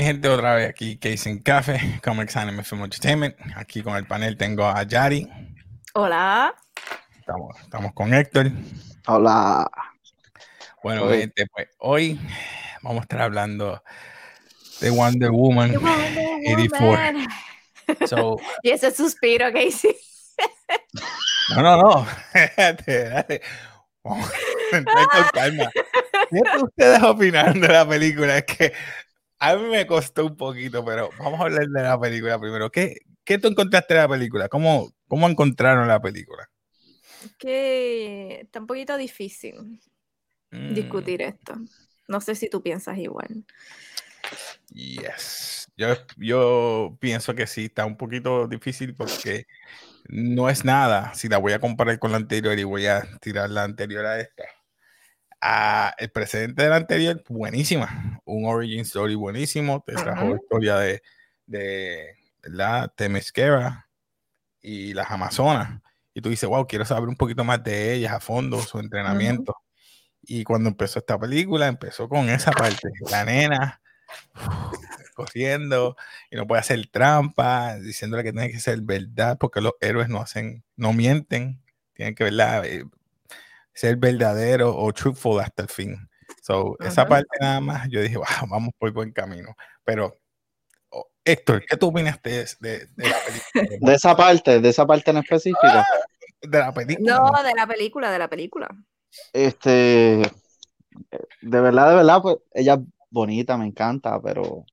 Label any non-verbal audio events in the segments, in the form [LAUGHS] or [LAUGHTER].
Mi gente, otra vez aquí, Case en Café, Comics Anime Film Entertainment. Aquí con el panel tengo a Yari. Hola. Estamos, estamos con Héctor. Hola. Bueno, mi gente, pues hoy vamos a estar hablando de Wonder Woman, Wonder 84. Woman. So, [LAUGHS] Y ese suspiro que hice. no, no, no. [LAUGHS] Vamos con calma. [LAUGHS] ¿Qué ustedes opinan de la película? Es que a mí me costó un poquito, pero vamos a hablar de la película primero. ¿Qué, qué tú encontraste de la película? ¿Cómo, cómo encontraron la película? Que está un poquito difícil Mm, discutir esto. No sé si tú piensas igual. Yes. Yo, yo pienso que sí, está un poquito difícil porque no es nada. Si la voy a comparar con la anterior y voy a tirar la anterior a esta. Ah, el precedente de la anterior, buenísima. Un origin story buenísimo. Te trajo la Ujú. historia de, de la Temesquera y las Amazonas. Y tú dices, wow, quiero saber un poquito más de ellas a fondo, su entrenamiento. Y cuando empezó esta película, empezó con esa parte. La nena corriendo y no puede hacer trampa, diciéndole que tiene que ser verdad, porque los héroes no hacen, no mienten, tienen que ¿verdad? Eh, ser verdadero o truthful hasta el fin. So, esa parte nada más, yo dije, [LAUGHS] wow, vamos por buen camino. Pero, oh, Héctor, ¿qué tú opinas de, de- de la película? [LAUGHS] De esa parte, de esa parte en específico, De la película. No, de la película, de la película. este, de verdad, de verdad, pues ella es bonita, me encanta, pero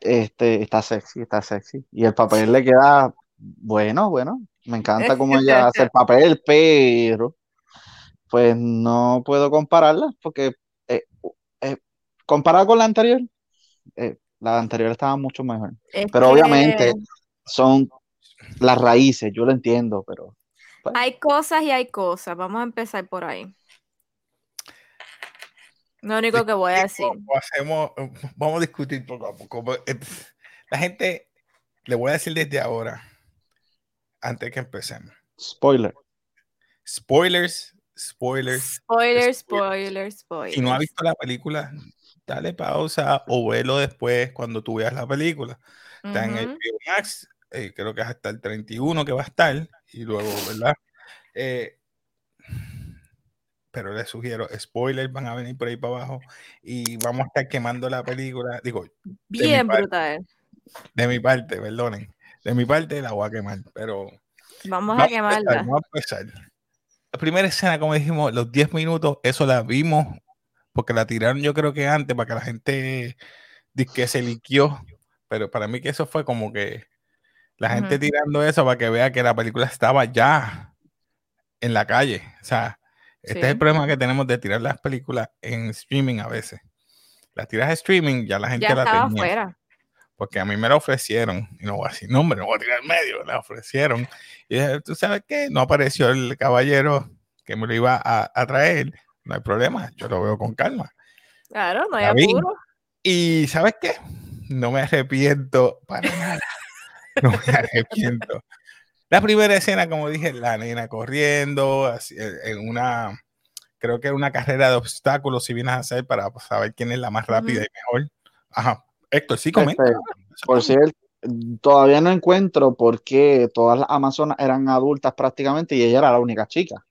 este, está sexy, está sexy. Y el papel le queda bueno, bueno. Me encanta [LAUGHS] cómo ella hace el papel, pero pues no puedo compararla porque eh, eh, comparada con la anterior, eh, la anterior estaba mucho mejor. Es Pero que obviamente son las raíces, yo lo entiendo, pero Hay cosas y hay cosas. Vamos a empezar por ahí. Lo único que voy a decir. Hacemos, vamos a discutir poco a poco. La gente, le voy a decir desde ahora, antes que empecemos. spoiler. Spoilers, spoilers. Spoiler, Spoilers. spoiler, spoiler. Si no has visto la película, dale pausa o velo después cuando tú veas la película. Está en el. Max, eh, creo que es hasta el 31 que va a estar, y luego, ¿verdad? Eh, pero les sugiero, spoilers van a venir por ahí para abajo y vamos a estar quemando la película. Digo, Bien brutal. de mi parte, perdonen, de mi parte la voy a quemar, pero Vamos a quemarla. vamos a empezar. La primera escena, como dijimos, los 10 minutos, eso la vimos, porque la tiraron yo creo que antes para que la gente que se liquió, pero para mí que eso fue como que la gente tirando eso para que vea que la película estaba ya en la calle. O sea, este es el problema que tenemos de tirar las películas en streaming a veces. Las tiras a streaming, ya la gente Ya la estaba tenía afuera. Porque a mí me la ofrecieron, y no voy a decir nombre, no voy a tirar en medio, me la ofrecieron. Y dije, ¿tú sabes qué? No apareció el caballero que me lo iba a, a traer, no hay problema, yo lo veo con calma. Claro, no hay apuro. Y ¿sabes qué? No me arrepiento para [LAUGHS] nada. No me arrepiento. La primera escena, como dije, la nena corriendo así, eh, en una, creo que era una carrera de obstáculos, si vienes a hacer para saber quién es la más rápida y mejor. Ajá. Héctor, sí, comenta. Este, por cierto, todavía no encuentro por qué todas las amazonas eran adultas prácticamente y ella era la única chica.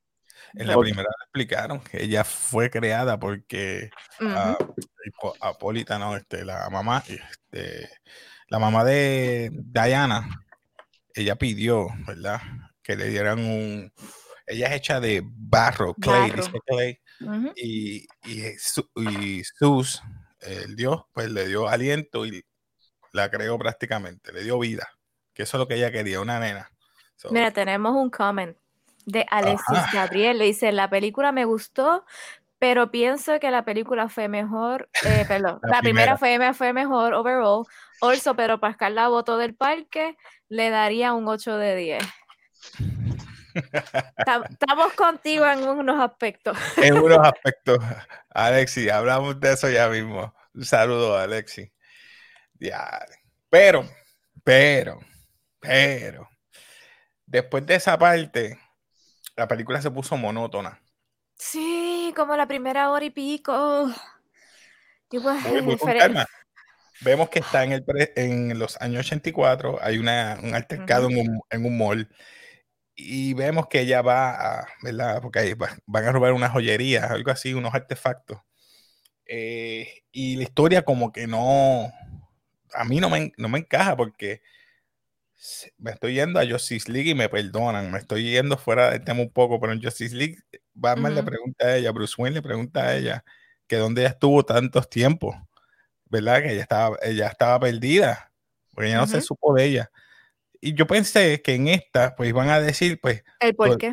En la primera explicaron que ella fue creada porque Apólita, no, este, la mamá, este, la mamá de Diana, ella pidió, ¿verdad? Que le dieran un, ella es hecha de barro, clay, Barro. dice clay, y, y, y Zeus, el dios, pues le dio aliento y la creó prácticamente, le dio vida, que eso es lo que ella quería, una nena. So, Mira, tenemos un comment de Alexis Ajá. Gabriel. Le dice, la película me gustó, pero pienso que la película fue mejor, eh, [LAUGHS] perdón, La la, primera, fue, me- fue mejor overall. Also, pero Pascal la votó del parque, le daría un 8 de 10. Tam- Estamos contigo en unos aspectos. [LAUGHS] en unos aspectos. Alexi, hablamos de eso ya mismo. Un saludo, Alexi. Ya. Pero, pero, pero, después de esa parte, la película se puso monótona. Sí, como la primera hora y pico. Y pues, difere- calma. vemos que está en, el en los años 84, hay una, un altercado en, un, en, un, mall y vemos que ella va a, ¿verdad? Porque ahí van a robar una joyería, algo así, unos artefactos. Eh, y la historia como que no, a mí no me, no me encaja porque me estoy yendo a Justice League y me perdonan, me estoy yendo fuera del tema un poco, pero en Justice League Batman le pregunta a ella, Bruce Wayne le pregunta a ella que dónde ella estuvo tantos tiempos, ¿verdad? Que ella estaba, ella estaba perdida, porque ella no se supo de ella. Y yo pensé que en esta, pues van a decir, pues, el por qué.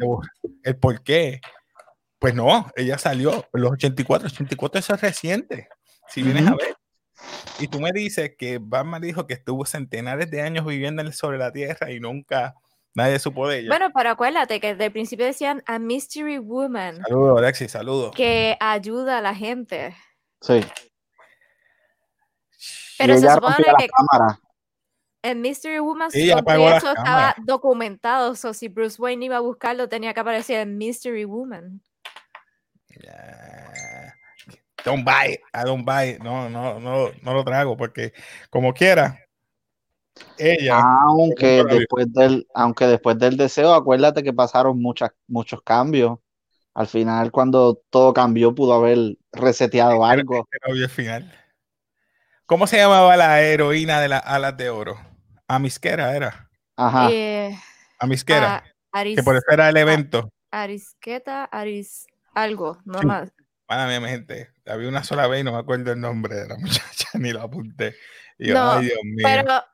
El por qué. Pues no, ella salió en los 84, 84 eso es reciente, si vienes a ver. Y tú me dices que Batman dijo que estuvo centenares de años viviendo sobre la Tierra y nunca nadie supo de ella. Bueno, pero acuérdate que desde el principio decían a Mystery Woman. Saludos, Alexis, saludos. Que ayuda a la gente. Sí. Pero se supone que en Mystery Woman sí, eso estaba documentado. So, si Bruce Wayne iba a buscarlo, tenía que aparecer en Mystery Woman. Don't buy it. I don't buy it. No, no, no, no lo trago porque como quiera, ella. Aunque después del, aunque después del deseo, acuérdate que pasaron muchas, muchos cambios. Al final, cuando todo cambió, pudo haber reseteado algo. final. ¿Cómo se llamaba la heroína de las alas de oro? Amisquera era. Ajá. Eh, Amisquera. que por eso era el evento. Arisqueta, Aris, algo, no más. Para mi gente, había una sola vez y no me acuerdo el nombre de la [LAUGHS] muchacha, ni lo apunté. no, ay, Dios mío. Pero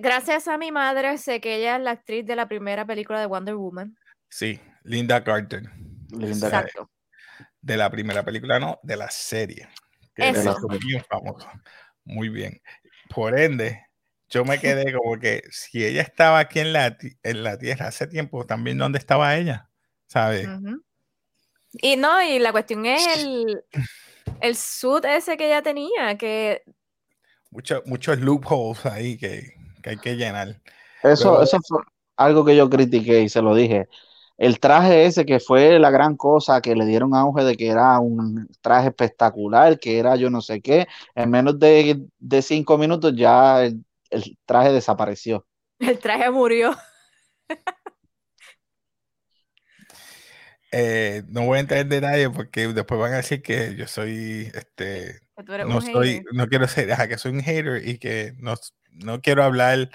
gracias a mi madre sé que ella es la actriz de la primera película de Wonder Woman. Sí, Linda Carter. Linda Exacto. De la primera película, no, de la serie. Que Eso. muy famoso. Muy bien. Por ende, yo me quedé como que si ella estaba aquí en la, en la Tierra hace tiempo, también dónde estaba ella, ¿sabes? Y no, y la cuestión es el, el suit ese que ella tenía, que... muchos loopholes ahí que, hay que llenar. Eso, eso fue algo que yo critiqué y se lo dije. El traje ese que fue la gran cosa que le dieron auge de que era un traje espectacular, que era yo no sé qué, en menos de, cinco minutos ya el, traje desapareció. El traje murió. Eh, no voy a entrar en detalle porque después van a decir que yo soy, este, no soy, no quiero ser, que soy un hater y que no, no quiero hablar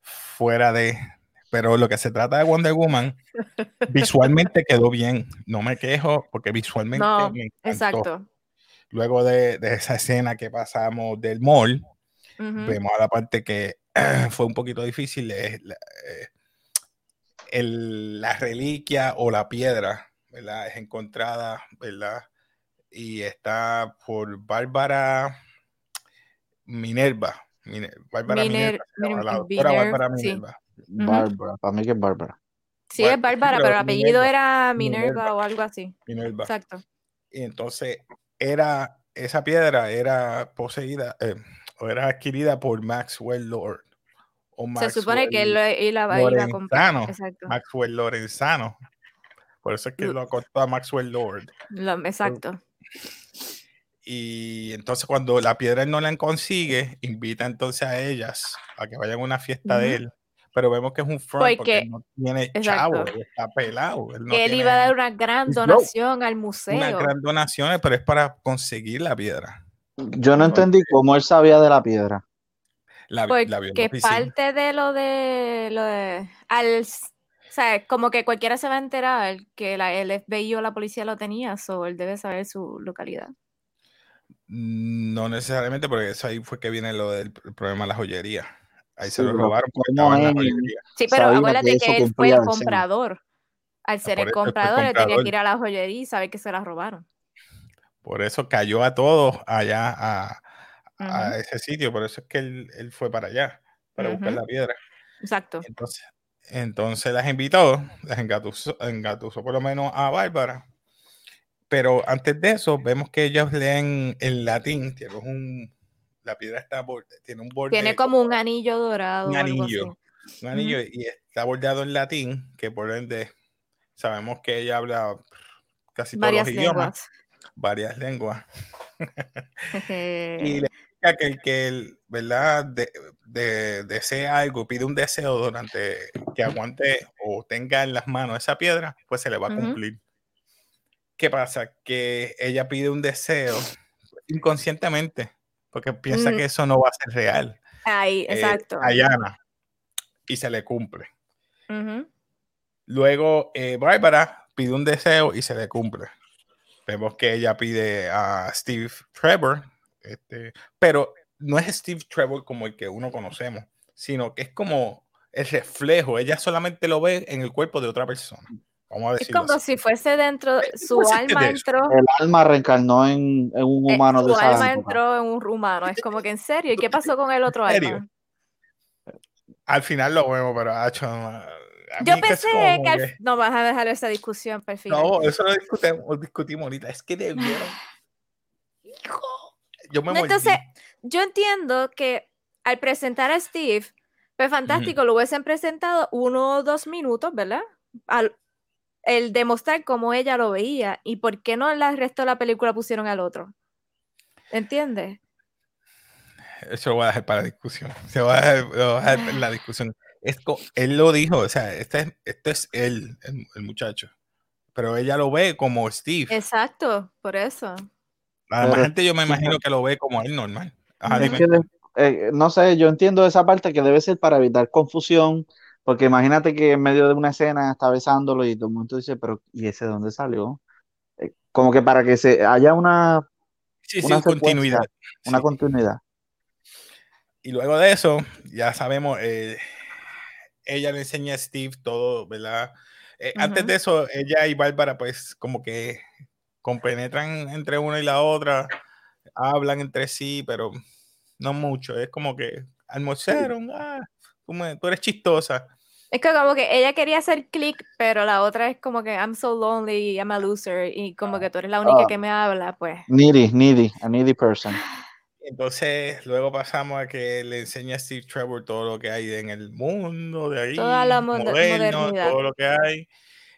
fuera de, pero lo que se trata de Wonder Woman, [LAUGHS] visualmente quedó bien. No me quejo porque visualmente me encantó. Exacto. Luego de, esa escena que pasamos del mall, vemos a la parte que [CLEARS THROAT] fue un poquito difícil. Es la, eh, la reliquia o la piedra, ¿verdad? Es encontrada, ¿verdad? Y está por Bárbara Minerva. Bárbara Minerva, la doctora Bárbara Minerva. Bárbara, para mí que es Bárbara. Sí, es Bárbara, pero, el apellido era Minerva, o algo así. Minerva. Exacto. Y entonces era, esa piedra era poseída eh, era adquirida por Maxwell Lord. O Se supone que él, la va a ir a comprar. Exacto. Maxwell Lorenzano. Por eso es que lo acostó a Maxwell Lord. exacto. Y entonces cuando la piedra no la consigue, invita entonces a ellas a que vayan a una fiesta de él pero vemos que es un front porque, no tiene chavo, está pelado. Él, él iba a dar una gran donación al museo. Una gran donación, pero es para conseguir la piedra. Yo no entendí cómo él sabía de la piedra. La, porque parte de lo de lo de al o sea, como que cualquiera se va a enterar que la, el FBI o la policía lo tenía, o él debe saber su localidad. No necesariamente, porque eso ahí fue que viene lo del problema de la joyería. Ahí se lo robaron. sí, pero acuérdate que, él fue el comprador. Al ser el comprador, él tenía que ir a la joyería y saber que se la robaron. Por eso cayó a todos allá a, a ese sitio. Por eso es que él, fue para allá, para buscar la piedra. Exacto. Entonces, entonces las invitó, las engatusó, engatusó por lo menos a Bárbara. Pero antes de eso, vemos que ellos leen en latín, es un, la piedra está tiene un borde. Tiene como un anillo dorado. Un anillo. Un anillo y está bordeado en latín, que por ende sabemos que ella habla casi todos los idiomas. Varias lenguas. y significa que el que, el, ¿verdad? De, de, desea algo, pide un deseo durante que aguante o tenga en las manos esa piedra, pues se le va a cumplir. ¿Qué pasa? Que ella pide un deseo inconscientemente, porque piensa que eso no va a ser real. Ahí, Eh, exacto. Ayana, y se le cumple. Luego, eh, Bárbara pide un deseo y se le cumple. Vemos que ella pide a Steve Trevor, este, pero no es Steve Trevor como el que uno conocemos, sino que es como el reflejo. Ella solamente lo ve en el cuerpo de otra persona. Vamos a Es como así. si fuese dentro, Eh, su pues, alma de entró, El alma reencarnó en, en un eh, humano de su esa alma época. entró en un humano. Es como que en serio, ¿y qué pasó con el otro alma? Al final lo vemos, pero hacho, a Yo pensé que al- que- no vas a dejar esa discusión para el final. No, eso lo discutimos, discutimos ahorita. Es que debieron. Hijo, yo me No, entonces, yo entiendo que al presentar a Steve, pues fantástico, lo hubiesen presentado uno o dos minutos, ¿verdad? Al, el demostrar cómo ella lo veía y por qué no el resto de la película pusieron al otro. ¿Entiendes? Eso lo voy a dejar para la discusión. Se va a dejar, lo voy a dejar la discusión. Es él lo dijo, o sea, este es, este es él, el, el muchacho. Pero ella lo ve como Steve. Exacto, por eso. La demás Pero- gente yo me imagino que lo ve como él normal. Ajá, Es dime. que, de- eh, no sé, yo entiendo esa parte que debe ser para evitar confusión, porque imagínate que en medio de una escena está besándolo y todo el mundo dice, pero ¿y ese de dónde salió? Eh, como que para que se haya una, Sí, una continuidad. una Sí. continuidad. Y luego de eso, ya sabemos, eh, ella le enseña a Steve todo, ¿verdad? Eh, Antes Ujú. de eso, ella y Bárbara, pues, como que compenetran entre una y la otra, hablan entre sí, pero no mucho. Es como que almorzaron, ah, tú, me- tú eres chistosa. Es que como que ella quería hacer click, pero la otra es como que I'm so lonely, I'm a loser, y como que tú eres la única Ah. que me habla, pues. Needy, needy, a needy person. [SIGHS] [LAUGHS] Entonces, luego pasamos a que le enseña a Steve Trevor todo lo que hay en el mundo de ahí, Toda la moder- moderno, modernidad. todo lo que hay.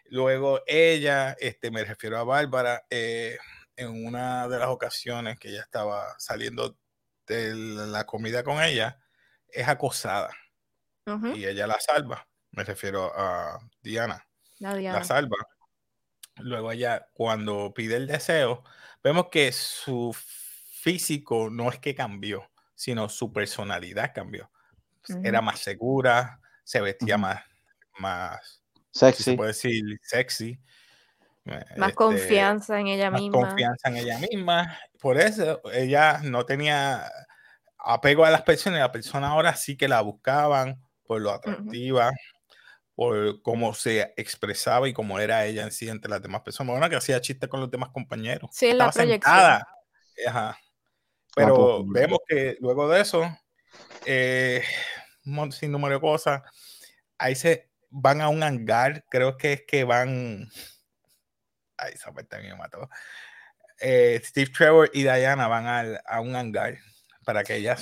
Luego ella, este, me refiero a Bárbara, eh, en una de las ocasiones que ella estaba saliendo de la comida con ella, es acosada Ujú, y ella la salva. Me refiero a Diana, la la Diana. salva. Luego ella, cuando pide el deseo, vemos que su físico no es que cambió, sino su personalidad cambió. Era más segura, se vestía más, más, si se Sexy. puede decir, sexy. eh, Más este, confianza en ella más misma. confianza en ella misma. Por eso ella no tenía apego a las personas, y las personas ahora sí que la buscaban por lo atractiva, por cómo se expresaba y cómo era ella en sí entre las demás personas. Bueno, que hacía chistes con los demás compañeros. Sí, en la Estaba proyección. sentada. Ajá. Pero proyección. vemos que luego de eso, eh, sin número de cosas, ahí se van a un hangar, creo que es que van. Ay, esa parte me mató. Eh, Steve Trevor y Diana van al- a un hangar para que ella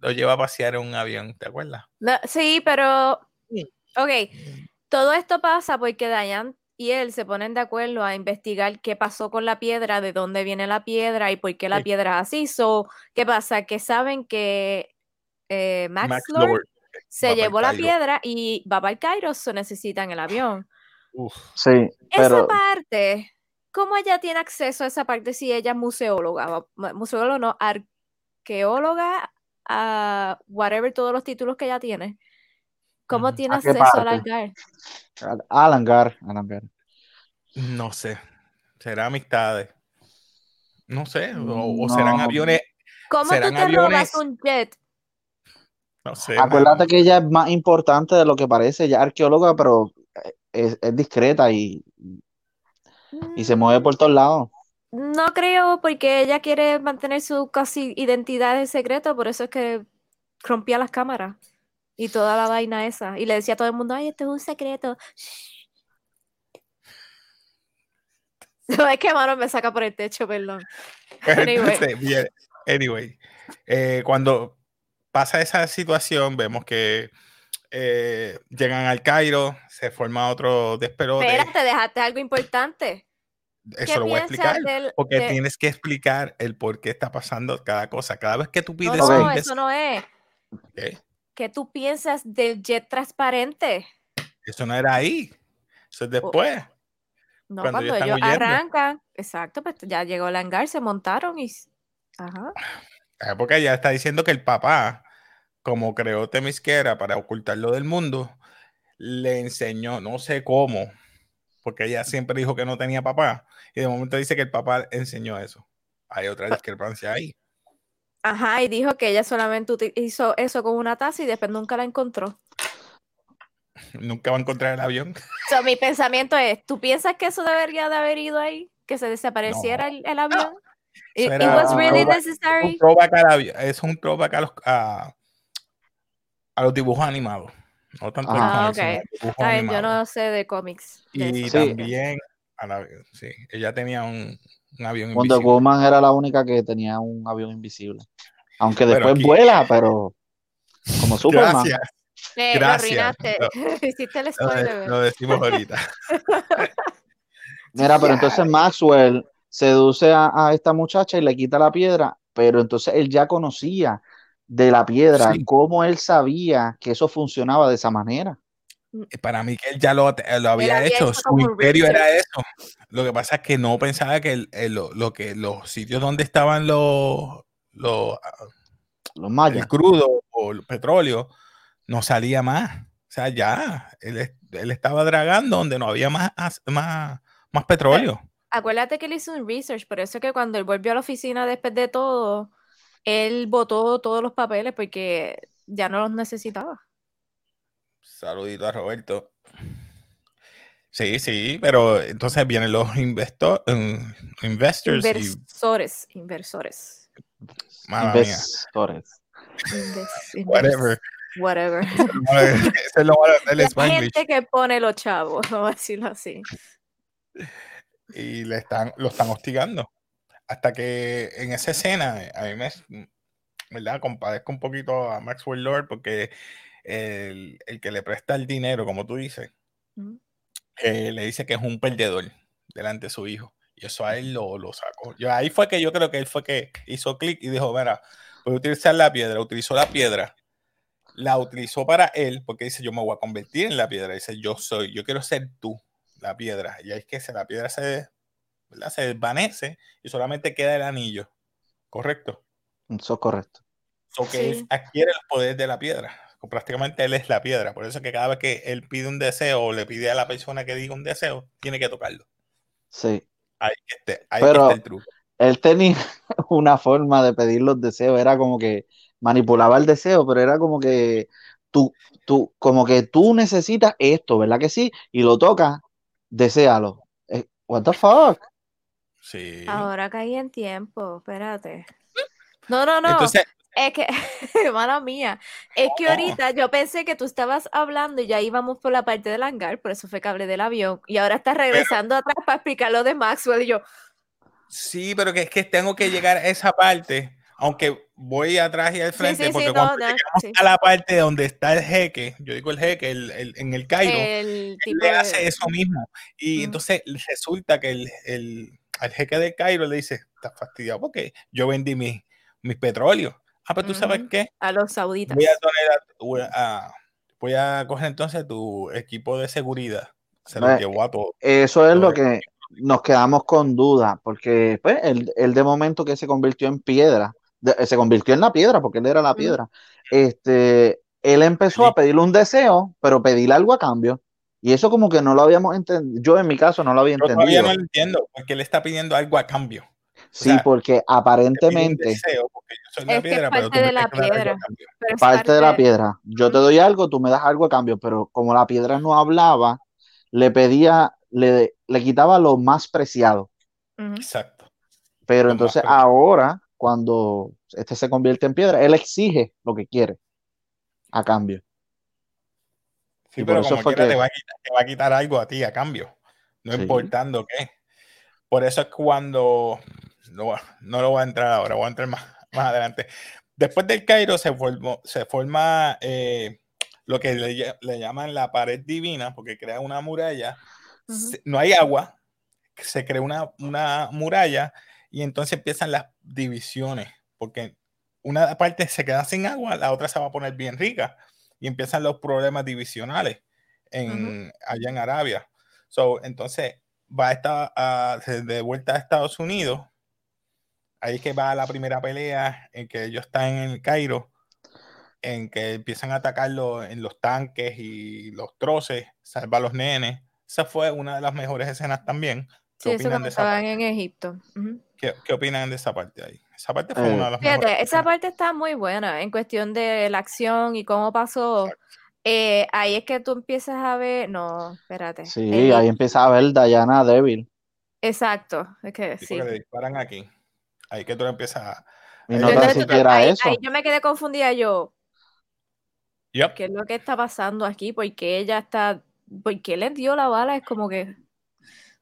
lo lleve a pasear en un avión, ¿te acuerdas? No, sí, pero. Ok, todo esto pasa porque Diane y él se ponen de acuerdo a investigar qué pasó con la piedra, de dónde viene la piedra y por qué la Sí. piedra es así. So, ¿qué pasa? Que saben que eh, Max, Max Lord Lord se va llevó la piedra y va para el Cairo, so necesitan el avión. Uf, Sí, Esa parte, ¿cómo ella tiene acceso a esa parte si ella es museóloga? Museóloga no, arqueóloga, a whatever, todos los títulos que ella tiene. ¿Cómo tiene ¿A qué acceso al hangar? Alan Gar, Alan Gar. no sé. ¿Será amistades? No sé. O, o serán No. aviones. ¿Cómo tú ¿Serán te aviones? robas un jet? No sé. Acuérdate que ella es más importante de lo que parece, ella es arqueóloga, pero es, es discreta y, y se mueve por todos lados. No creo, porque ella quiere mantener su casi identidad en secreto, por eso es que rompía las cámaras y toda la vaina esa. Y le decía a todo el mundo, ay, esto es un secreto. No es que mano me saca por el techo, perdón. [LAUGHS] Anyway. entonces, anyway, eh, cuando pasa esa situación, vemos que eh, llegan al Cairo, se forma otro despelote. Espérate, dejaste algo importante. Eso lo voy a explicar. porque tienes que explicar el por qué está pasando cada cosa. Cada vez que tú pides. No, no eso no es. ¿Qué tú piensas del jet transparente? Eso no era ahí. Eso es después. No, cuando, ellos arrancan, exacto, pues ya llegó el hangar, se montaron y. Ajá. Porque ya está diciendo que el papá, como creó Temisquera para ocultarlo del mundo, le enseñó, no sé cómo, porque ella siempre dijo que no tenía papá, y de momento dice que el papá enseñó eso. Hay otra discrepancia ahí. Ajá, y dijo que ella solamente hizo eso con una taza y después nunca la encontró. [LAUGHS] Nunca va a encontrar el avión. mi pensamiento es, ¿tú piensas que eso debería de haber ido ahí? ¿Que se desapareciera el, avión? It, was really necessary. Es un throwback a los, a, los dibujos animados. No tanto ah, ok. yo no sé de cómics. y también, sí, ella tenía un, un avión Wonder invisible. Woman era la única que tenía un avión invisible. Aunque después vuela, pero como Superman. Gracias. Eh, Gracias. Lo [LAUGHS] Hiciste el spoiler. Lo, decimos ahorita. [LAUGHS] Mira, pero entonces Maxwell seduce a, esta muchacha y le quita la piedra, pero entonces él ya conocía de la piedra, cómo él sabía que eso funcionaba de esa manera. Para mí que él ya lo, había, hecho, su imperio era eso. Lo que pasa es que no pensaba que lo, que los sitios donde estaban los los, los mayas. el crudo o el petróleo no salía más. O sea, ya él, él estaba dragando donde no había más, más, más petróleo. Acuérdate que él hizo un research, por eso es que cuando él volvió a la oficina después de todo, él votó todos los papeles porque ya no los necesitaba. Saludito a Roberto. Sí, sí, pero entonces vienen los investor, um, investors. Inversores, inversores. Inversores. Whatever. Whatever. es lo La gente que pone los chavos, vamos a decirlo así. Y le están, lo están hostigando. Hasta que en esa escena, a mí me, ¿verdad? Compadezco un poquito a Maxwell Lord porque el, que le presta el dinero, como tú dices, eh, le dice que es un perdedor delante de su hijo. Y eso a él lo, lo sacó. Yo, ahí fue que yo creo que él fue que hizo clic y dijo, mira, voy a utilizar la piedra. Utilizó la piedra. La utilizó para él porque dice, yo me voy a convertir en la piedra. Dice, yo soy, yo quiero ser tú, la piedra. Y ahí es que se, la piedra se, se desvanece y solamente queda el anillo. ¿Correcto? Eso es correcto. O que él adquiere el poder de la piedra prácticamente él es la piedra. Por eso que cada vez que él pide un deseo o le pide a la persona que diga un deseo, tiene que tocarlo. Sí. Ahí, este, Pero está el truco. Él tenía [LAUGHS] una forma de pedir los deseos, era como que manipulaba el deseo, pero era como que tú, tú, como que tú necesitas esto, ¿verdad que sí? Y lo toca, deséalo. Eh, what the fuck? Sí. Ahora caí en tiempo, espérate. No, no, no. Entonces, es que, [LAUGHS] hermana mía, es que ahorita yo pensé que tú estabas hablando y ya íbamos por la parte del hangar, por eso fue que hablé del avión, y ahora estás regresando atrás para explicar lo de Maxwell y yo. Sí, pero que es que tengo que llegar a esa parte, aunque voy atrás y al frente, porque cuando llegamos a la parte donde está el jeque, yo digo el jeque, el, en el Cairo, él le hace eso mismo. Y entonces resulta que el, el, al jeque del Cairo le dice, está fastidiado porque yo vendí mis, mis petróleos Ah, pues tú sabes qué. A los sauditas. Voy a, coger entonces tu equipo de seguridad. Se lo llevó a todo. Eso es lo que nos quedamos con duda, porque pues, él, de momento que se convirtió en piedra, se convirtió en la piedra, porque él era la piedra. Este, él empezó a pedirle un deseo, pero pedirle algo a cambio. Y eso como que no lo habíamos entendido. Yo en mi caso no lo había entendido. Todavía no lo entiendo, porque él está pidiendo algo a cambio. Sí, porque aparentemente. Es parte de la piedra. Parte de la piedra. Yo te doy algo, tú me das algo a cambio, pero como la piedra no hablaba, le pedía, le, le quitaba lo más preciado. Exacto. Pero entonces ahora, cuando este se convierte en piedra, él exige lo que quiere a cambio. Sí, pero como quiera, te, va a quitar, algo a ti a cambio, no importando qué. Por eso es cuando no, no lo voy a entrar ahora, voy a entrar más, más adelante. Después del Cairo se, se forma eh, lo que le, llaman la pared divina, porque crea una muralla. No hay agua, se crea una, una muralla y entonces empiezan las divisiones, porque una parte se queda sin agua, la otra se va a poner bien rica y empiezan los problemas divisionales en, allá en Arabia. So, entonces va a estar de vuelta a Estados Unidos. Ahí es que va la primera pelea en que ellos están en el Cairo, en que empiezan a atacarlo en los tanques y los troces, salva a los nenes. Esa fue una de las mejores escenas también. Sí, eso cuando estaban en Egipto. ¿Qué, ¿Qué, opinan de esa parte ahí? Esa parte fue eh, una de las Fíjate, esa parte está muy buena en cuestión de la acción y cómo pasó. Eh, ahí es que tú empiezas a ver. No, espérate. Sí, ahí empiezas a ver Diana débil. Exacto. Es que sí. le disparan aquí. Ahí que tú empiezas a. Y no tan siquiera ahí, eso. Ahí yo me quedé confundida yo. Yep. ¿Qué es lo que está pasando aquí? Porque ella está. ¿Por qué le dio la bala? Es como que.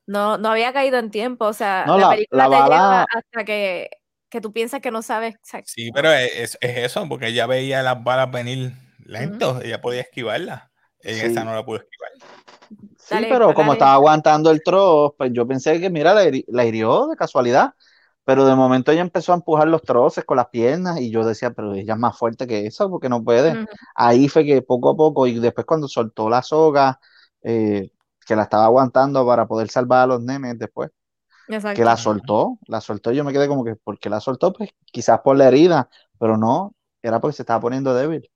No, no había caído en tiempo. O sea, no, la, la, película la te bala... lleva hasta que, que tú piensas que no sabes. exacto. Sí, pero es, es, eso, porque ella veía las balas venir lento, uh -huh. ella podía esquivarla. Ella Sí. esa no la pudo esquivar. Sí, Dale, pero como estaba aguantando el trozo, pues yo pensé que, mira, la, la hirió de casualidad. Pero de momento ella empezó a empujar los troces con las piernas y yo decía, pero ella es más fuerte que eso porque no puede. Ahí fue que poco a poco y después cuando soltó la soga, eh, que la estaba aguantando para poder salvar a los nenes después, Exacto. que la soltó, la soltó, yo me quedé como que, ¿por qué la soltó? Pues quizás por la herida, pero no, era porque se estaba poniendo débil.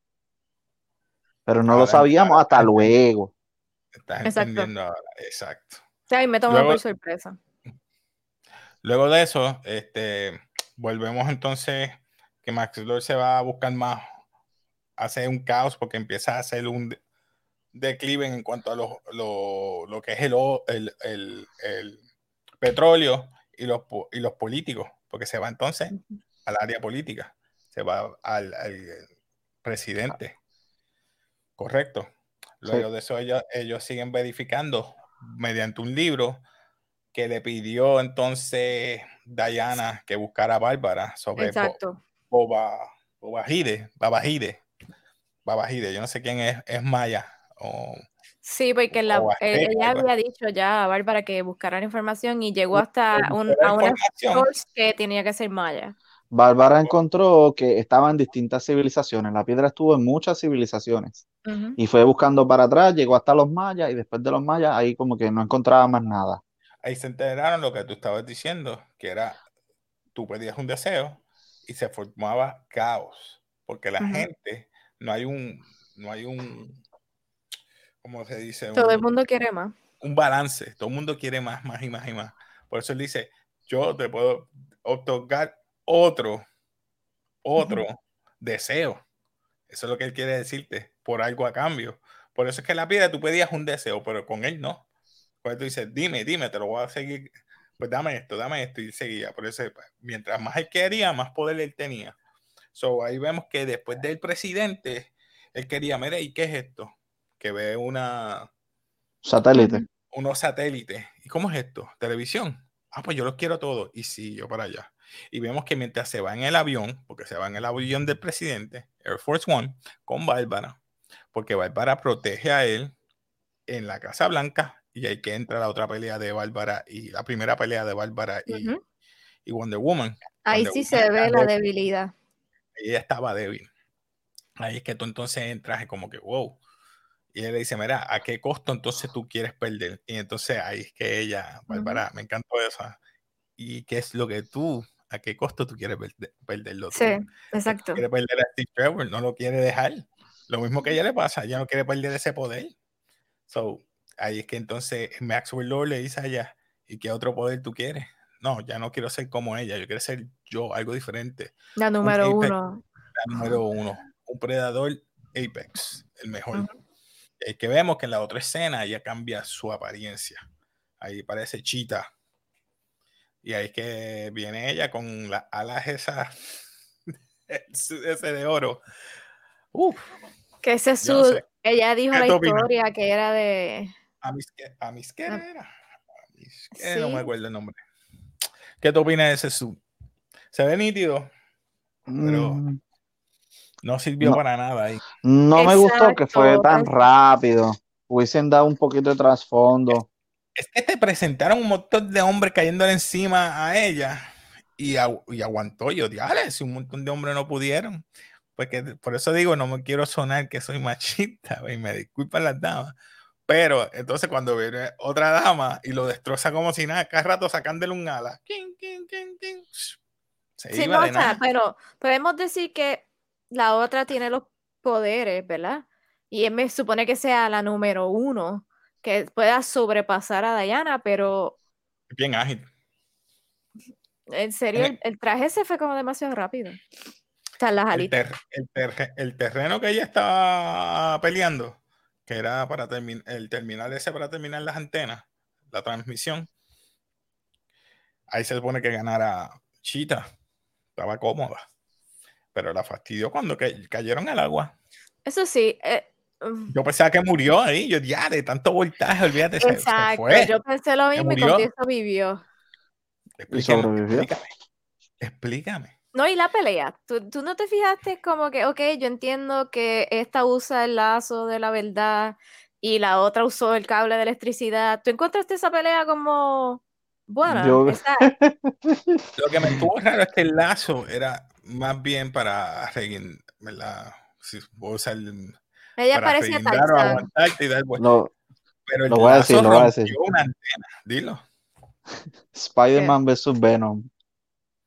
Pero no lo sabíamos ahora, hasta luego. Estás Exacto. entendiendo ahora. Exacto. Sí, ahí me tomó Luego- por sorpresa. Luego de eso, este, volvemos entonces que Max Lord se va a buscar más, hace un caos porque empieza a hacer un de- declive en cuanto a lo, lo- lo que es el, el, el- el petróleo y los, y los políticos, porque se va entonces al área política, se va al, al presidente. Correcto. Luego de eso ellos, ellos siguen verificando mediante un libro que le pidió entonces Diana que buscara a Bárbara sobre Bo- Exacto. Boba, Bobajide, Babajide, Babajide, yo no sé quién es, es Maya. o- Sí, porque la- o él- azteca, ella había dicho ya a Bárbara que buscaran información y llegó hasta un, a una información. source que tenía que ser maya. Bárbara encontró que estaba en distintas civilizaciones. La piedra estuvo en muchas civilizaciones y fue buscando para atrás, llegó hasta los mayas y después de los mayas ahí como que no encontraba más nada. Ahí se enteraron lo que tú estabas diciendo, que era, tú pedías un deseo y se formaba caos, porque la gente, no hay un, no hay un, ¿cómo se dice? Todo el Un- mundo quiere más. un balance. Todo el mundo quiere más, más y más y más. Por eso él dice, yo te puedo otorgar otro, otro deseo. Eso es lo que él quiere decirte, por algo a cambio. Por eso es que la piedra tú pedías un deseo, pero con él no. Pues tú dices, dime, dime, te lo voy a seguir. Pues dame esto, dame esto. Y seguía. Por eso, pues, mientras más él quería, más poder él tenía. So, ahí vemos que después del presidente, él quería, mira, ¿y qué es esto? Que ve una, Satélite. Unos satélites. ¿Y cómo es esto? ¿Televisión? Ah, pues yo los quiero todos. Y sí, yo para allá. Y vemos que mientras se va en el avión, porque se va en el avión del presidente, Air Force One, con Bárbara, porque Bárbara protege a él en la Casa Blanca y hay que entra la otra pelea de Bárbara y la primera pelea de Bárbara y, y Wonder Woman. Ahí Wonder sí Woman se ve la débil. debilidad. Ella estaba débil. Ahí es que tú entonces entras como que, wow. Y él le dice, mira, ¿a qué costo entonces tú quieres perder? Y entonces ahí es que ella, Bárbara, me encantó eso. ¿Y qué es lo que tú, a qué costo tú quieres perder, perderlo? tú? Sí, Ella exacto. quiere perder a Steve Trevor, no lo quiere dejar. Lo mismo que a ella le pasa, ella no quiere perder ese poder. So, ahí es que entonces Maxwell Lord le dice a ella, ¿y qué otro poder tú quieres? No, ya no quiero ser como ella, yo quiero ser yo, algo diferente. La número Apex. uno. La número uno, un predador Apex, el mejor. Y ahí que vemos que en la otra escena ella cambia su apariencia. Ahí parece chita. Y ahí es que viene ella con las alas esas, [LAUGHS] ese de oro. Uf, Que ese es no su. sé. Ella dijo ¿Qué la historia que era de. A mis a mis ¿qué Ah. era? A mis ¿qué? no Sí. me acuerdo el nombre. ¿Qué tú opinas de ese suit? Se ve nítido, Pero- Mm, no sirvió No. para nada ahí. No me gustó que fue Exacto, tan rápido. Hubiesen dado un poquito de trasfondo. Es que te presentaron un montón de hombres cayéndole encima a ella y, y aguantó. Yo, diale, si un montón de hombres no pudieron. Porque por eso digo, no me quiero sonar que soy machista, [LAUGHS] y me disculpan las damas. Pero entonces cuando viene otra dama y lo destroza como si nada, cada rato sacándole un ala. sí, no, pero podemos decir que la otra tiene los poderes, ¿verdad? Y me supone que sea la número uno, que pueda sobrepasar a Diana, pero... Bien ágil. En serio, el, traje se fue como demasiado rápido. las el, el, terreno que ella estaba peleando, que era para terminar el terminal ese para terminar las antenas, la transmisión. Ahí se supone que ganara Chita. Estaba cómoda. Pero la fastidió cuando cayeron al agua. Eso sí. Eh, mm. yo pensaba que murió ahí. Yo ya de tanto voltaje, olvídate. Exacto. Yo pensé lo mismo y con eso vivió. Explícame, explícame. No, y la pelea. ¿Tú, ¿Tú, no te fijaste como que, ok, yo entiendo que esta usa el lazo de la verdad y la otra usó el cable de electricidad. ¿Tú encontraste esa pelea como buena? [LAUGHS] Lo que me estuvo raro es que el lazo era más bien para ¿verdad? Si usar Ella parecía tal. No, pero el lo voy a decir, lo voy a decir. una antena. Dilo. [LAUGHS] Spider-Man vs. Venom.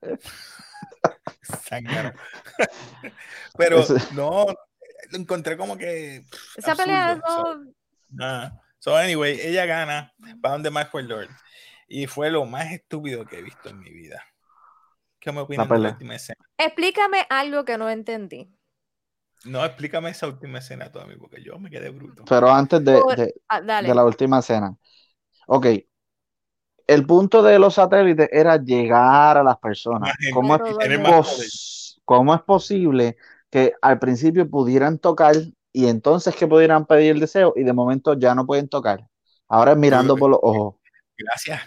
[LAUGHS] [LAUGHS] Pero no, lo encontré como que. Esa pelea no. So, so, anyway, ella gana. ¿Para donde más fue Lord? Y fue lo más estúpido que he visto en mi vida. ¿Qué me opinas de la última escena? Explícame algo que no entendí. No, explícame esa última escena a mí, porque yo me quedé bruto. Pero antes de, de, ah, de la última escena. Ok, el punto de los satélites era llegar a las personas. ¿Cómo es, ¿Cómo es, posible que al principio pudieran tocar y entonces que pudieran pedir el deseo y de momento ya no pueden tocar? Ahora es mirando por los ojos. Gracias.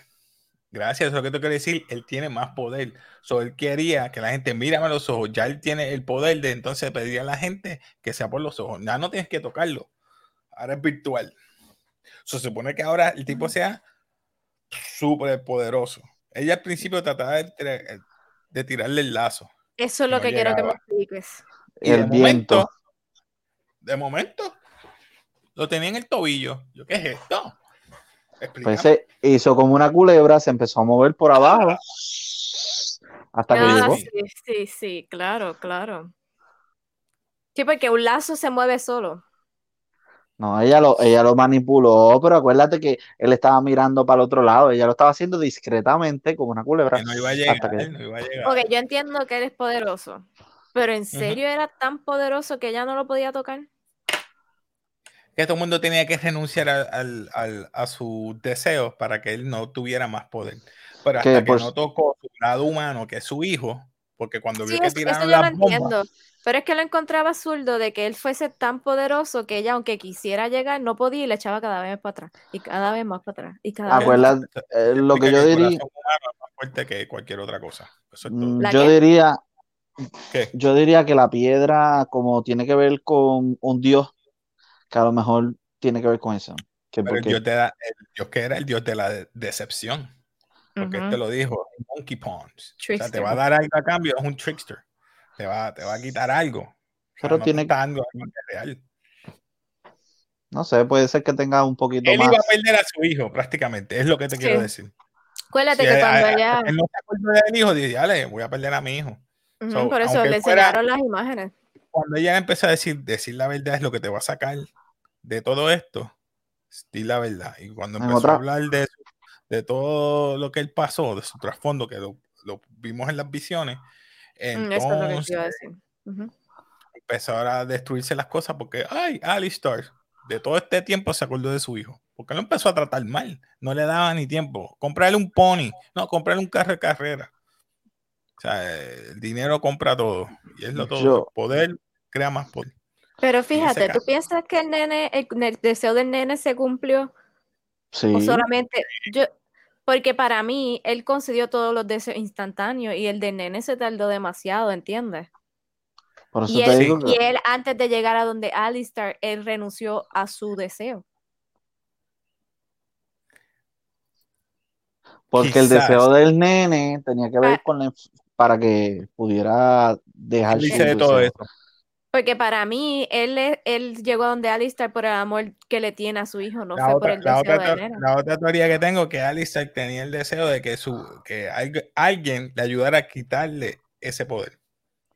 Gracias, eso es lo que te quiero decir. Él tiene más poder. So, él quería que la gente mírame a los ojos. Ya él tiene el poder de entonces pedir a la gente que sea por los ojos. Ya no tienes que tocarlo. Ahora es virtual. se supone que ahora el tipo sea súper poderoso. Ella al principio trataba de, de, tirarle el lazo. Eso es lo que quiero que me expliques. Y el de momento, de momento, lo tenía en el tobillo. Yo, ¿qué es esto? Pues hizo como una culebra, se empezó a mover por abajo hasta que ah, llegó. Sí, sí, sí, claro, claro. Sí, porque un lazo se mueve solo. No, ella lo, ella lo manipuló, pero acuérdate que él estaba mirando para el otro lado, ella lo estaba haciendo discretamente como una culebra. no iba a llegar, no iba a llegar. Ok, yo entiendo que él es poderoso, pero ¿en serio era tan poderoso que ella no lo podía tocar? Que todo el mundo tenía que renunciar a sus deseos para que él no tuviera más poder. Pero hasta que no tocó su lado humano, que es su hijo, porque cuando vio que tiraron las bombas, pero es que lo encontraba absurdo de que él fuese tan poderoso que ella, aunque quisiera llegar, no podía y le echaba cada vez para atrás. Y cada vez más para atrás. Y cada vez más. Eh, lo que yo diría. más fuerte que cualquier otra cosa. Mm, yo diría. Yo diría que la piedra, como tiene que ver con un dios, que a lo mejor tiene que ver con eso. Que el, dios que era el dios de la decepción. Porque él te lo dijo, Monkey Pawns. O sea, te va a dar algo a cambio, es un trickster te va, te va a quitar algo. Pero tiene que algo real. No sé, puede ser que tenga un poquito más. Él iba a perder a su hijo, prácticamente, es lo que te quiero decir. Acuérdate que cuando ella. Él no se acuerda del hijo, dice, dale, voy a perder a mi hijo. por eso le enseñaron las imágenes. Cuando ella empezó a decir, decir la verdad es lo que te va a sacar de todo esto, decir la verdad. Y cuando empezó a hablar de, de todo lo que él pasó, de su trasfondo, que lo, lo vimos en las visiones, Mm, Entonces, empezó a destruirse las cosas porque, ay, Alistar, de todo este tiempo se acordó de su hijo. Porque lo empezó a tratar mal. No le daba ni tiempo. Comprarle un pony. No, comprarle un carro de carrera. O sea, el dinero compra todo. Y es lo todo. poder crea más poder. Pero fíjate, ¿tú piensas que el nene, el, deseo del nene se cumplió? Sí. O solamente, yo, porque para mí, él concedió todos los deseos instantáneos y el de nene se tardó demasiado, ¿entiendes? y, él, antes de llegar a donde Alistair, él renunció a su deseo. Porque el deseo del nene tenía que ver Ah. con la para que pudiera dejar Él su de todo eso. Porque para mí, él, es- él llegó a donde Alistair por el amor que le tiene a su hijo, no La fue por el la deseo otra de la otra teoría que tengo que Alistair tenía el deseo de que su que alg- alguien le ayudara a quitarle ese poder.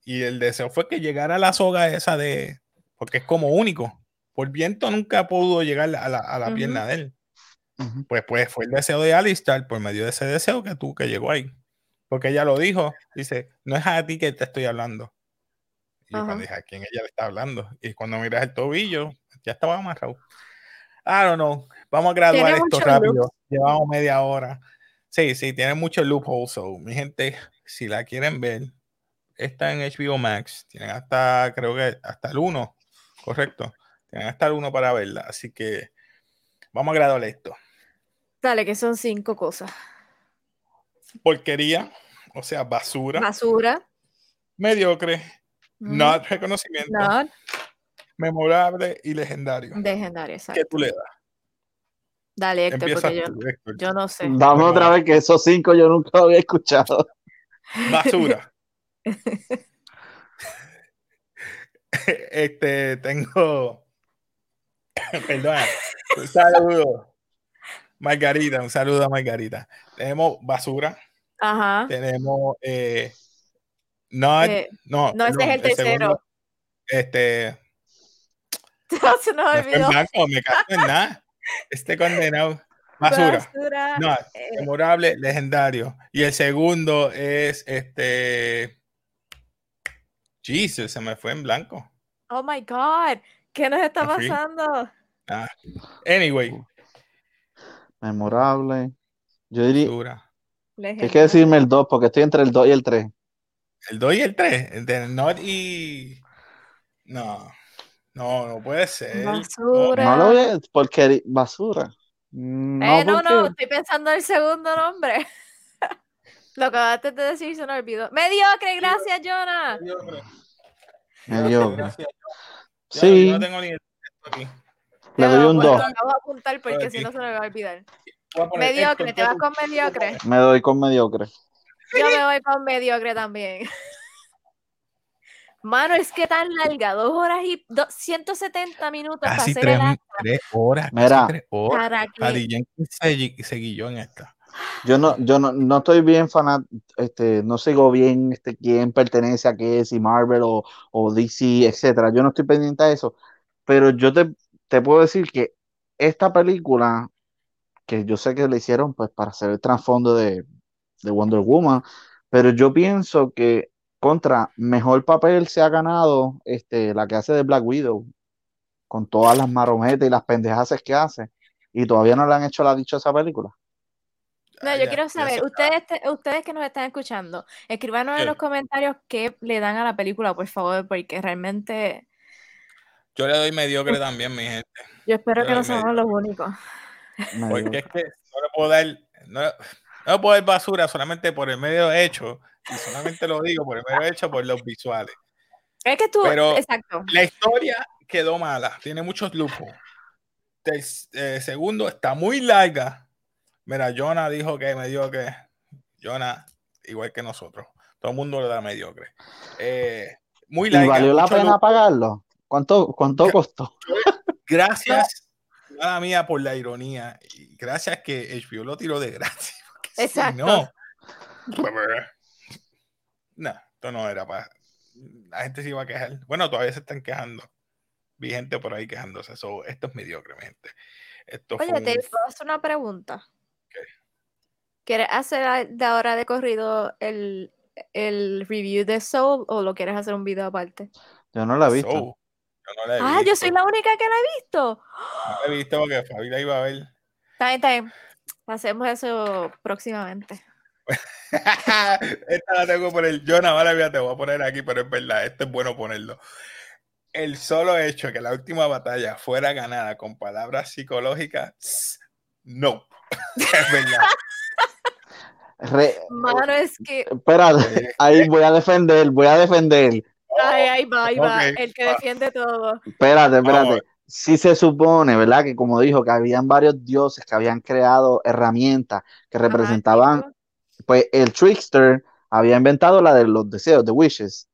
Y el deseo fue que llegara a la soga esa de porque es como único. Por viento nunca pudo llegar a la, a la Ujú. pierna de él. Pues, pues fue el deseo de Alistair por medio de ese deseo que tú que llegó ahí. Porque ella lo dijo, dice, no es a ti que te estoy hablando. Y Ajá. cuando dije, ¿a quién ella le está hablando? Y cuando miras el tobillo, ya estaba amarrado. I don't know. Vamos a graduar esto rápido. loop. Llevamos media hora. Sí, sí, tiene mucho loophole. So, mi gente, si la quieren ver, está en HBO Max. Tienen hasta, creo que hasta el 1, correcto. Tienen hasta el 1 para verla. Así que vamos a graduar esto. Dale, que son cinco cosas. Porquería, o sea, basura, Basura. mediocre, not reconocimiento, not memorable y legendario. legendario, ¿Qué exacto. tú le das? Dale, Héctor, Empieza porque yo, Héctor. yo no sé. Dame otra vez que esos cinco yo nunca lo había escuchado. Basura. [LAUGHS] [LAUGHS] este, tengo. [LAUGHS] Perdona. Un saludo. Margarita, un saludo a Margarita. Tenemos basura. Ajá. Tenemos. Eh, not, Eh, no, no, ese perdón, es el tercero. segundo, este. [LAUGHS] Se nos olvidó. blanco, me cago en nada. Este condenado. [LAUGHS] Basura. Basura. No, eh, memorable, legendario. Y el segundo es este. Jesus, se me fue en blanco. oh my God. ¿Qué nos está pasando? Anyway, Memorable. Yo diría, basura. hay que decirme el 2 porque estoy entre el 2 y el 3. El 2 y el 3. El de Not y. No. No, no puede ser. Basura. No lo voy a porque basura. No, eh, no, no, porque- estoy pensando en el segundo nombre. [LAUGHS] Lo que acabaste de decir se me olvidó. Mediocre, gracias, Jonah. Mediocre. Gracias. Ya, Sí, yo no tengo ni el texto aquí. le doy un pues, 2. Lo acabo de apuntar porque Aquí. si no se me va a olvidar. Voy a Mediocre, te vas ¿qué con mediocre. Me doy con mediocre. Yo me voy con mediocre también. Mano, es que tan larga, dos horas y do- 170 minutos para hacer tres, el acto. tres horas. Mira. Casi tres horas. Se, se guilló en esta. Yo no, yo no, no estoy bien fanat, este, no sigo bien este, quién pertenece a qué, si Marvel o, o DC, etcétera. Yo no estoy pendiente a eso. Pero yo te, te puedo decir que esta película, que yo sé que le hicieron pues para hacer el trasfondo de, de Wonder Woman, pero yo pienso que contra mejor papel se ha ganado este, la que hace de Black Widow, con todas las marometas y las pendejaces que hace, y todavía no le han hecho la dichosa película. No, Ah, yo ya, quiero saber, ustedes, te- ustedes que nos están escuchando, escríbanos en los comentarios qué le dan a la película, por favor, porque realmente Yo le doy mediocre también, mi gente. yo espero Yo que no seamos los únicos. Porque es que no le puedo dar, no, no puedo dar basura solamente por el medio hecho. Y solamente lo digo por el medio hecho por los visuales. Es que tú, Pero- exacto. La historia quedó mala, tiene muchos lujos. El eh, segundo está muy larga. Mira, Jonah dijo que mediocre. Jonah, igual que nosotros. Todo el mundo le da mediocre. Eh, muy ¿Y larga. valió la pena lujo. pagarlo? ¿Cuánto, cuánto costó? [LAUGHS] Gracias, mala mía, por la ironía. Y gracias que HBO lo tiró de gratis. Exacto. no, no, esto no era para. La gente se iba a quejar. Bueno, todavía se están quejando. Vi gente por ahí quejándose. So, esto es mediocre, mi gente. Esto Oye, fue te un- puedo hacer una pregunta. ¿Qué? ¿Quieres hacer de ahora de corrido el, el review de Soul o lo quieres hacer un video aparte? Yo no la he visto. Yo no la he Ah, yo soy la única que la he visto. No la he visto porque Fabi la iba a ver. Está bien, está bien. Hacemos eso próximamente. [LAUGHS] Esta la tengo que poner. Yo nada más la te voy a poner aquí, pero es verdad, esto es bueno ponerlo. El solo hecho que la última batalla fuera ganada con palabras psicológicas, [SNIFFS] no. [LAUGHS] es verdad. Re- Mano, es que. espérate, Eh, ahí voy a defender, voy a defender. Ay, ahí va, ahí va. El que va. defiende todo. Espérate, espérate. Si se supone, ¿verdad? Que como dijo, que habían varios dioses que habían creado herramientas que representaban, Ajá, pues el trickster había inventado la de los deseos, de wishes.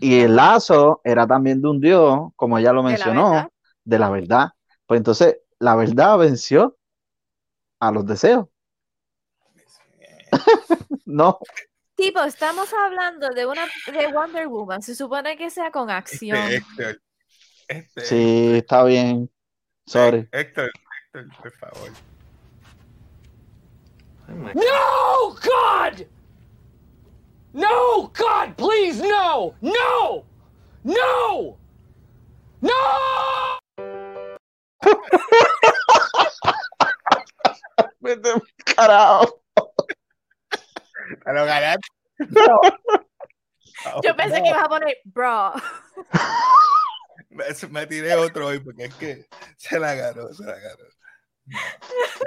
Y el lazo era también de un dios, como ella lo De la mencionó, verdad. de la verdad. Pues entonces la verdad venció a los deseos. [LAUGHS] No, Tipo, estamos hablando de una de Wonder Woman. Se supone que sea con acción. Este, Héctor. Este, sí, está bien. Sorry. Héctor, Héctor, por favor. No, God! No, God, please, no! No! No! No! Vete al carajo. A lo ganaste. [LAUGHS] Yo pensé que ibas a poner bro. [LAUGHS] Me, me tiré otro hoy porque es que se la ganó, se la ganó. No,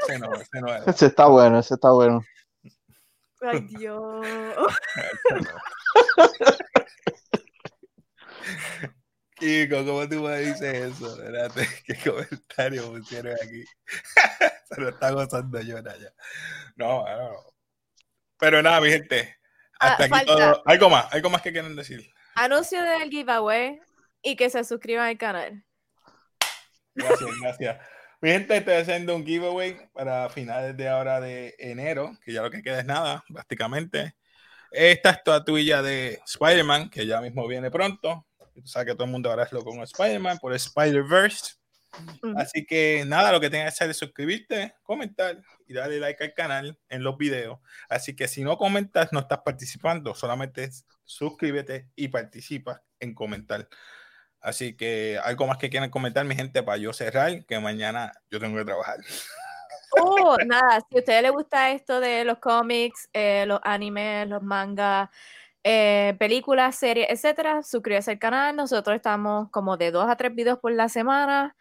ese no, ese no era. Ese está bueno, ese está bueno. Ay, Dios. Kiko, ¿cómo tú me dices eso? Espérate, ¿qué comentario pusieron aquí? [LAUGHS] Se lo está gozando yo, ya. No, no, no. Pero nada, mi gente. Hasta Ah, aquí falta. todo. ¿Algo más? ¿Algo más que quieren decir? Anuncio del giveaway y que se suscriban al canal. Gracias, gracias. Mi gente, estoy haciendo un giveaway para finales de ahora de enero, que ya lo que queda es nada, prácticamente. Esta estatuilla de Spider-Man, que ya mismo viene pronto. Tú sabes que todo el mundo ahora es loco con Spider-Man por Spider-Verse. Ujú. Así que nada, lo que tienes que hacer es suscribirte, comentar y darle like al canal en los videos. Así que si no comentas, no estás participando, solamente suscríbete y participa en comentar. Así que algo más que quieran comentar, mi gente, para yo cerrar, que mañana yo tengo que trabajar. Oh, nada, si a ustedes les gusta esto de los cómics, eh, los animes, los mangas, eh, películas, series, etcétera, suscríbase al canal. Nosotros estamos como de dos a tres videos por la semana.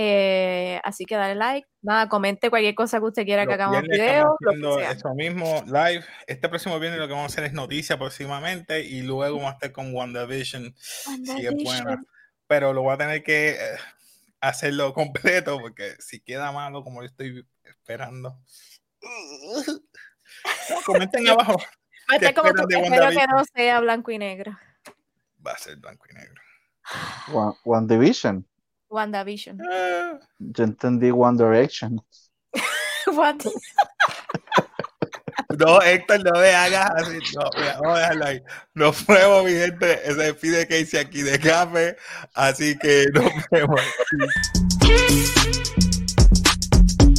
eh, así que dale like. Nada, comente cualquier cosa que usted quiera que hagamos videos. eso mismo live. Este próximo viernes lo que vamos a hacer es noticia próximamente y luego vamos a estar con WandaVision. Buena. Pero lo voy a tener que eh, hacerlo [LAUGHS] completo porque si queda malo como yo estoy esperando. [LAUGHS] Comenten abajo. Va a estar como tú, espero que no sea blanco y negro. Va a ser blanco y negro. One, One Division. WandaVision. Ah, Yo entendí One Direction. [LAUGHS] Wanda- No, Héctor, no me hagas así. No, mira, vamos a dejarlo ahí. Nos vemos, mi gente. Se despide Casey aquí de café. Así que nos [LAUGHS] vemos.